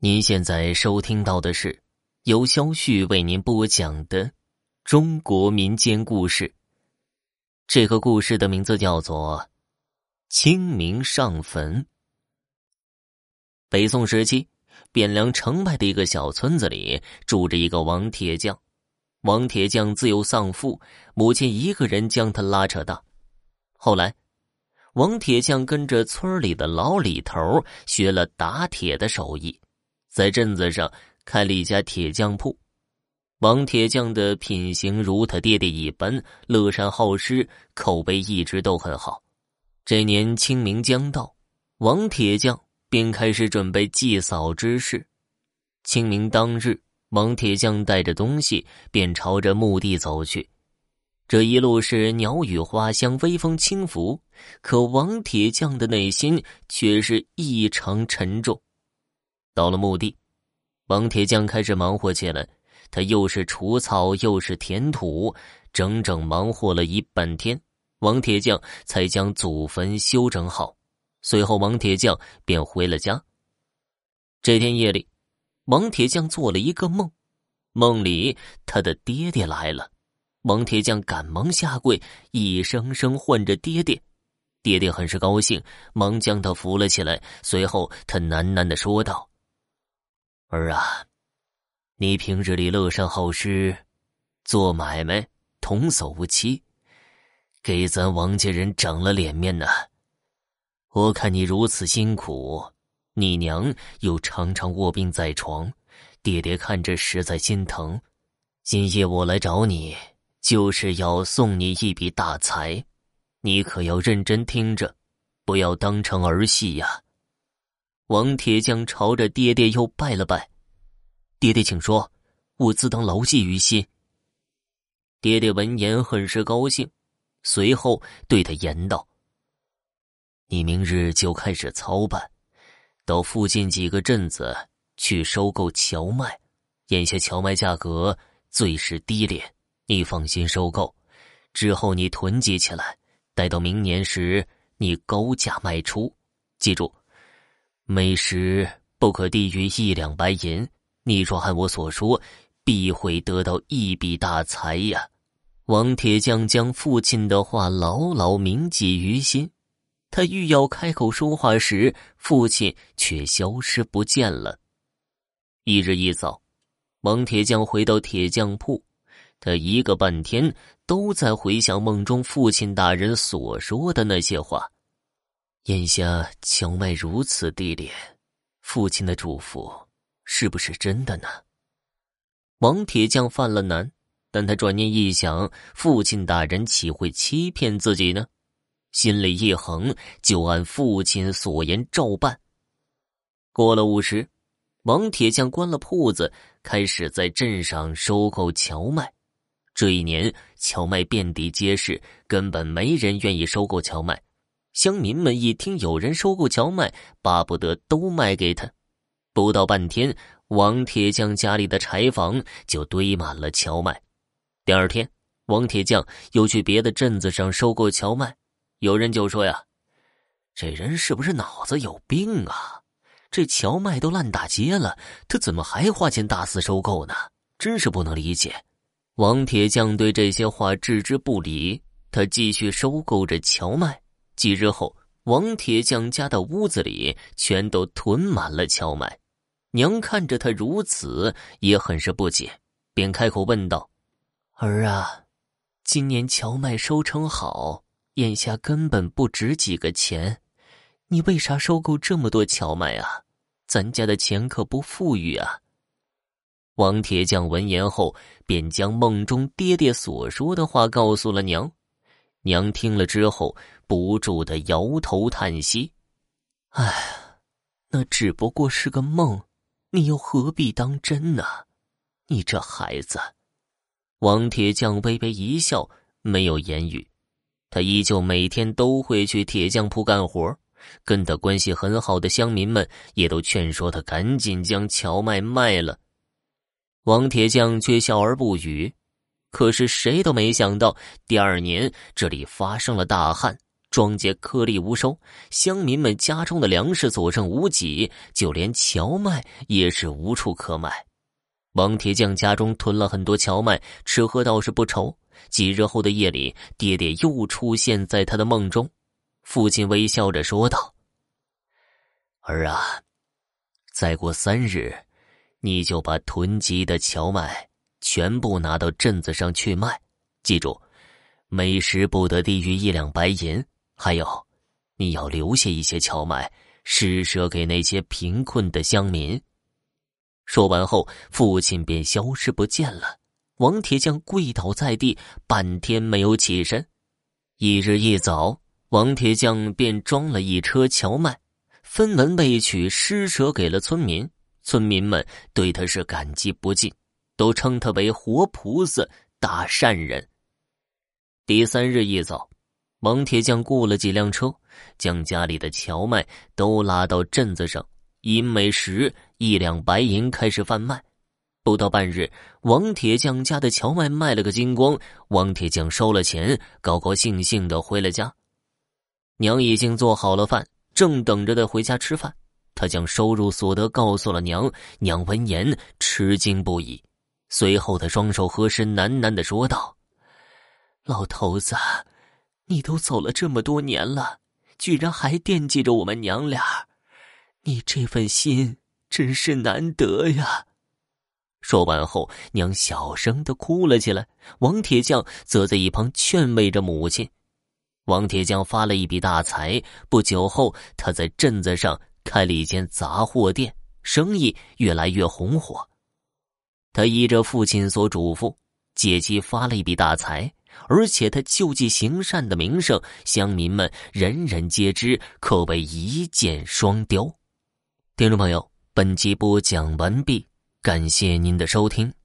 您现在收听到的是由肖旭为您播讲的中国民间故事。这个故事的名字叫做《清明上坟》。北宋时期，汴梁城外的一个小村子里住着一个王铁匠。王铁匠自幼丧父，母亲一个人将他拉扯大。后来，王铁匠跟着村里的老李头学了打铁的手艺。在镇子上开了一家铁匠铺，王铁匠的品行如他爹爹一般，乐善好施，口碑一直都很好。这年清明将到，王铁匠便开始准备祭扫之事。清明当日，王铁匠带着东西便朝着墓地走去。这一路是鸟语花香，微风轻拂，可王铁匠的内心却是异常沉重。到了墓地，王铁匠开始忙活起来。他又是除草又是填土，整整忙活了一半天，王铁匠才将祖坟修整好。随后，王铁匠便回了家。这天夜里，王铁匠做了一个梦，梦里他的爹爹来了。王铁匠赶忙下跪，一声声唤着爹爹。爹爹很是高兴，忙将他扶了起来。随后，他喃喃的说道。儿啊，你平日里乐善好施，做买卖童叟无欺，给咱王家人长了脸面呢。我看你如此辛苦，你娘又常常卧病在床，爹爹看着实在心疼。今夜我来找你，就是要送你一笔大财，你可要认真听着，不要当成儿戏呀。王铁匠朝着爹爹又拜了拜，爹爹请说，我自当牢记于心。爹爹闻言很是高兴，随后对他言道：“你明日就开始操办，到附近几个镇子去收购荞麦，眼下荞麦价格最是低廉，你放心收购，之后你囤积起来，待到明年时你高价卖出，记住。”每时不可低于一两白银。你若按我所说，必会得到一笔大财呀！王铁匠将父亲的话牢牢铭记于心。他欲要开口说话时，父亲却消失不见了。一日一早，王铁匠回到铁匠铺，他一个半天都在回想梦中父亲大人所说的那些话。眼下荞麦如此低廉，父亲的嘱咐是不是真的呢？王铁匠犯了难，但他转念一想，父亲大人岂会欺骗自己呢？心里一横，就按父亲所言照办。过了午时，王铁匠关了铺子，开始在镇上收购荞麦。这一年，荞麦遍地皆是，根本没人愿意收购荞麦。乡民们一听有人收购荞麦，巴不得都卖给他。不到半天，王铁匠家里的柴房就堆满了荞麦。第二天，王铁匠又去别的镇子上收购荞麦，有人就说呀：“这人是不是脑子有病啊？这荞麦都烂大街了，他怎么还花钱大肆收购呢？真是不能理解。”王铁匠对这些话置之不理，他继续收购着荞麦。几日后，王铁匠家的屋子里全都囤满了荞麦。娘看着他如此，也很是不解，便开口问道：“儿啊，今年荞麦收成好，眼下根本不值几个钱，你为啥收购这么多荞麦啊？咱家的钱可不富裕啊。”王铁匠闻言后，便将梦中爹爹所说的话告诉了娘。娘听了之后，不住的摇头叹息：“哎，那只不过是个梦，你又何必当真呢？你这孩子。”王铁匠微微一笑，没有言语。他依旧每天都会去铁匠铺干活，跟他关系很好的乡民们也都劝说他赶紧将荞麦卖了。王铁匠却笑而不语。可是谁都没想到，第二年这里发生了大旱，庄稼颗粒无收，乡民们家中的粮食所剩无几，就连荞麦也是无处可买。王铁匠家中囤了很多荞麦，吃喝倒是不愁。几日后的夜里，爹爹又出现在他的梦中，父亲微笑着说道：“儿啊，再过三日，你就把囤积的荞麦全部拿到镇子上去卖，记住，每时不得低于一两白银。还有，你要留下一些荞麦，施舍给那些贫困的乡民。”说完后，父亲便消失不见了。王铁匠跪倒在地，半天没有起身。一日一早，王铁匠便装了一车荞麦，分文未取，施舍给了村民。村民们对他是感激不尽，都称他为活菩萨、大善人。第三日一早，王铁匠雇了几辆车，将家里的荞麦都拉到镇子上。以每时一两白银开始贩卖，不到半日，王铁匠家的荞麦卖了个精光。王铁匠收了钱，高高兴兴的回了家。娘已经做好了饭，正等着他回家吃饭。他将收入所得告诉了娘，娘闻言吃惊不已。随后，他双手合十，喃喃的说道：“老头子，你都走了这么多年了，居然还惦记着我们娘俩。”你这份心真是难得呀！说完后，娘小声的哭了起来。王铁匠则在一旁劝慰着母亲。王铁匠发了一笔大财，不久后，他在镇子上开了一间杂货店，生意越来越红火。他依着父亲所嘱咐，借机发了一笔大财，而且他救济行善的名声，乡民们人人皆知，可谓一箭双雕。听众朋友，本集播讲完毕，感谢您的收听。